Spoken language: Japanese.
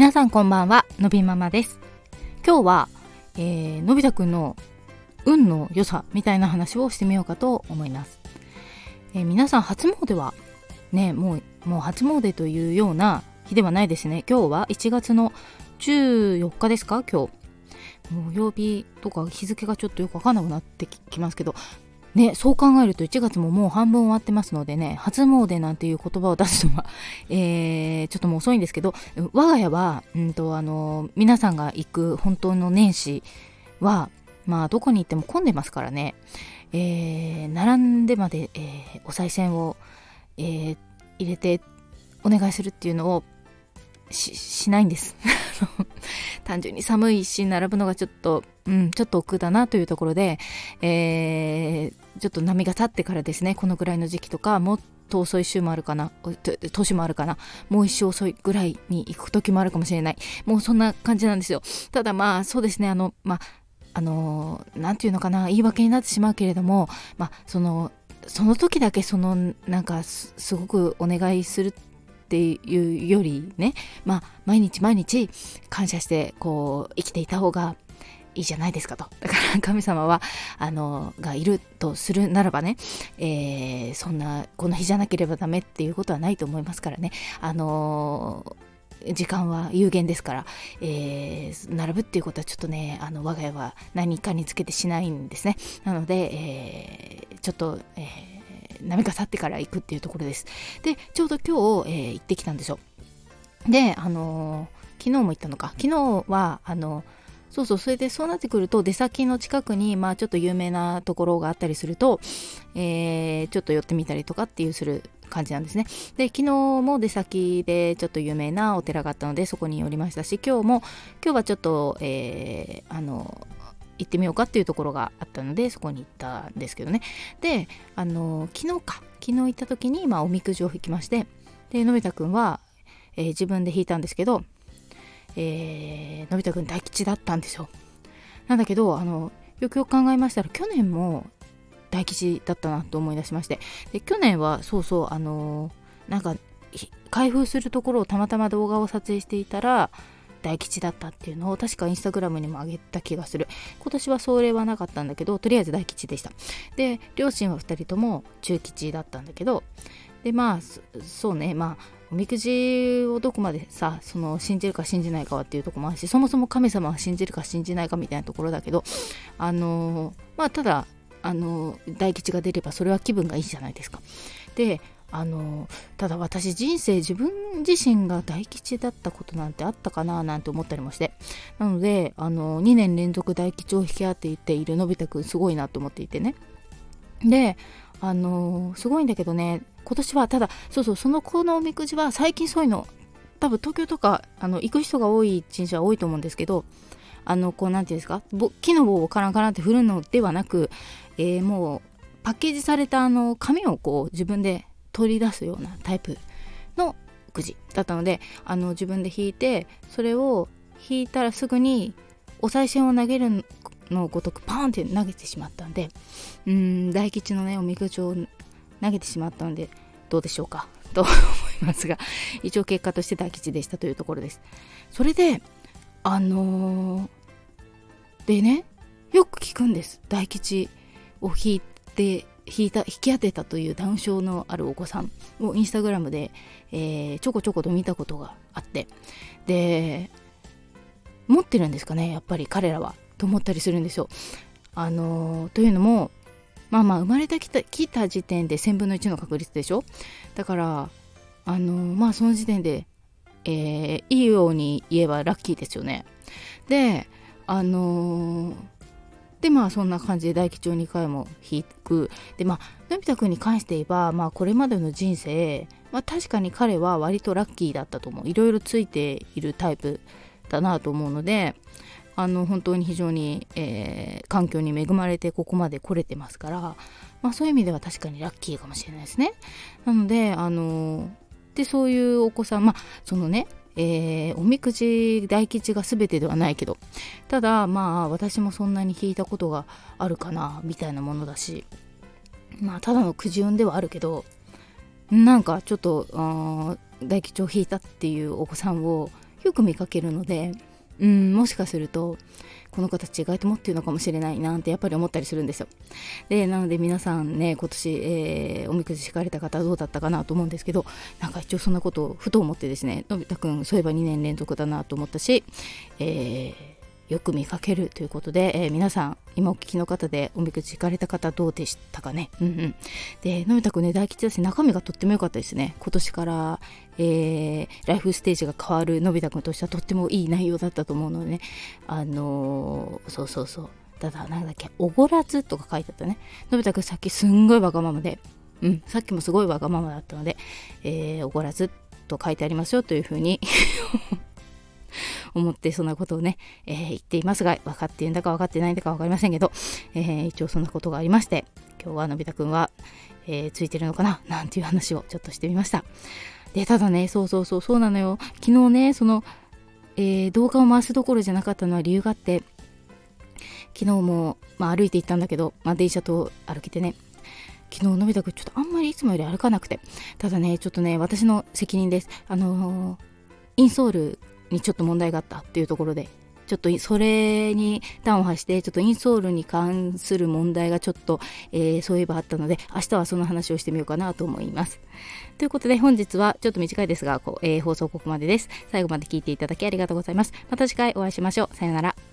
皆さんこんばんはのびママです。今日は、えー、のび太くんの運の良さみたいな話をしてみようかと思います、えー、皆さん初詣はねもうもう初詣というような日ではないですね。今日は1月の14日ですか？今日。もう曜日とか日付がちょっとよくわかんなくなってきますけどね、そう考えると1月ももう半分終わってますのでね、初詣なんていう言葉を出すのは、えー、ちょっともう遅いんですけど、我が家は、うんと、あの、皆さんが行く本当の年始は、まあ、どこに行っても混んでますからね、えー、並んでまで、えー、お賽銭を、えー、入れてお願いするっていうのをしないんです。単純に寒いし並ぶのがちょっと、うん、ちょっと億劫だなというところで、えー、ちょっと波が立ってからですねこのぐらいの時期とかもっと遅い週もあるかな年もあるかなもう一週遅いぐらいに行く時もあるかもしれない。もうそんな感じなんですよ。ただまあそうですねあのまああの何て言うのかな言い訳になってしまうけれどもまあそのその時だけそのなんかすごくお願いするっていうよりねまあ毎日毎日感謝してこう生きていた方がいいじゃないですかと。だから神様は、あの、がいるとするならばね、えー、そんな、この日じゃなければダメっていうことはないと思いますからね。あの時間は有限ですから、えー、並ぶっていうことはちょっとね、あの我が家は何かにつけてしないんですね。なので、えー、ちょっと、えー波が去ってから行くっていうところです。で、ちょうど今日、えー、行ってきたんですよ。で、あのー、昨日も行ったのか。昨日は、あのそうそう、それでそうなってくると、出先の近くに、まあちょっと有名なところがあったりすると、えー、ちょっと寄ってみたりとかっていうする感じなんですね。で、昨日も出先でちょっと有名なお寺があったので、そこに寄りましたし、今日も、今日はちょっと、えー、あの、行ってみようかっていうところがあったのでそこに行ったんですけどね。であの昨日か。昨日行った時に、まあ、おみくじを引きましてでのび太くんは、えー、自分で引いたんですけど、えー、のび太くん大吉だったんですよ。なんだけどあのよくよく考えましたら去年も大吉だったなと思い出しましてで去年はそうそうあの、なんか開封するところをたまたま動画を撮影していたら大吉だったっていうのを確かインスタグラムにも上げた気がする。今年はそれはなかったんだけどとりあえず大吉でした。で両親は2人とも中吉だったんだけどでまあそうねまあおみくじをどこまでさその信じるか信じないかはっていうとこもあるしそもそも神様は信じるか信じないかみたいなところだけどあのまあただあの大吉が出ればそれは気分がいいじゃないですか。であのただ私人生自分自身が大吉だったことなんてあったかななんて思ったりもして。なのであの2年連続大吉を引き当てているのび太くんすごいなと思っていてね。であのすごいんだけどね今年はただそうそうその子のおみくじは最近そういうの多分東京とかあの行く人が多い人種は多いと思うんですけどあのこう何て言うんですか木の棒をカランカランって振るのではなく、えー、もうパッケージされたあの紙をこう自分で取り出すようなタイプのくじだったのであの自分で引いてそれを引いたらすぐにお賽銭を投げるのごとくパーンって投げてしまったんでうん大吉のねおみくじを投げてしまったのでどうでしょうか？と思いますが一応結果として大吉でしたというところです。それであのー、でねよく聞くんです。大吉を引いて引いた引き当てたというダウン症のあるお子さんをインスタグラムで、えー、ちょこちょこと見たことがあってで持ってるんですかねやっぱり彼らはと思ったりするんですよ。あのー、というのもまあまあ生まれてきた来た時点で1000分の1の確率でしょ？だからあのー、まあその時点で、えー、いいように言えばラッキーですよね。であのーでまあそんな感じで大吉を2回も引くでまあのび太くんに関して言えば、まあ、これまでの人生、まあ、確かに彼は割とラッキーだったと思ういろいろついているタイプだなと思うのであの本当に非常に、えー、環境に恵まれてここまで来れてますから、まあ、そういう意味では確かにラッキーかもしれないですね。なのであのでそういうお子さんまあそのねえー、おみくじ大吉が全てではないけど。ただまあ私もそんなに引いたことがあるかなみたいなものだし。まあただのくじ運ではあるけどなんかちょっと大吉を引いたっていうお子さんをよよく見かけるのでうんもしかするとこの子たち意外と持ってるのかもしれないなんてやっぱり思ったりするんですよ。でなので皆さんね今年、えー、おみくじ引かれた方はどうだったかなと思うんですけどなんか一応そんなことをふと思ってですねのび太くんそういえば2年連続だなと思ったし、えーよく見かけるということで、えー、皆さん今お聞きの方でおみくじ引かれた方どうでしたかね？うんうん。でのび太くんね大吉だし中身がとっても良かったですね。今年から、えー、ライフステージが変わるのび太くんとしてはとってもいい内容だったと思うのでね。あのー、そうそうそう。ただなんだっけおごらずとか書いてあったね。のび太くんさっきすんごいわがままで。うん。さっきもすごいわがままだったので、えー、おごらずと書いてありますよというふうに 思ってそんなことをね、えー、言っていますが分かっているんだか分かってないんだか分かりませんけど、えー、一応そんなことがありまして今日はのび太くんは、えー、ついてるのかな？なんていう話をちょっとしてみました。でただねそうそうそうそうなのよ。昨日ねその、えー、動画を回すどころじゃなかったのは理由があって昨日も、まあ、歩いて行ったんだけど、まあ、電車と歩けてね。昨日のび太くんちょっとあんまりいつもより歩かなくて。ただねちょっとね私の責任です。あのー、インソールにちょっと問題があったっていうところでちょっとそれに端を発してちょっとインソールに関する問題がちょっと、えー、そういえばあったので明日はその話をしてみようかなと思います。ということで本日はちょっと短いですが、えー、放送ここまでです。最後まで聞いていただきありがとうございます。また次回お会いしましょう。さよなら。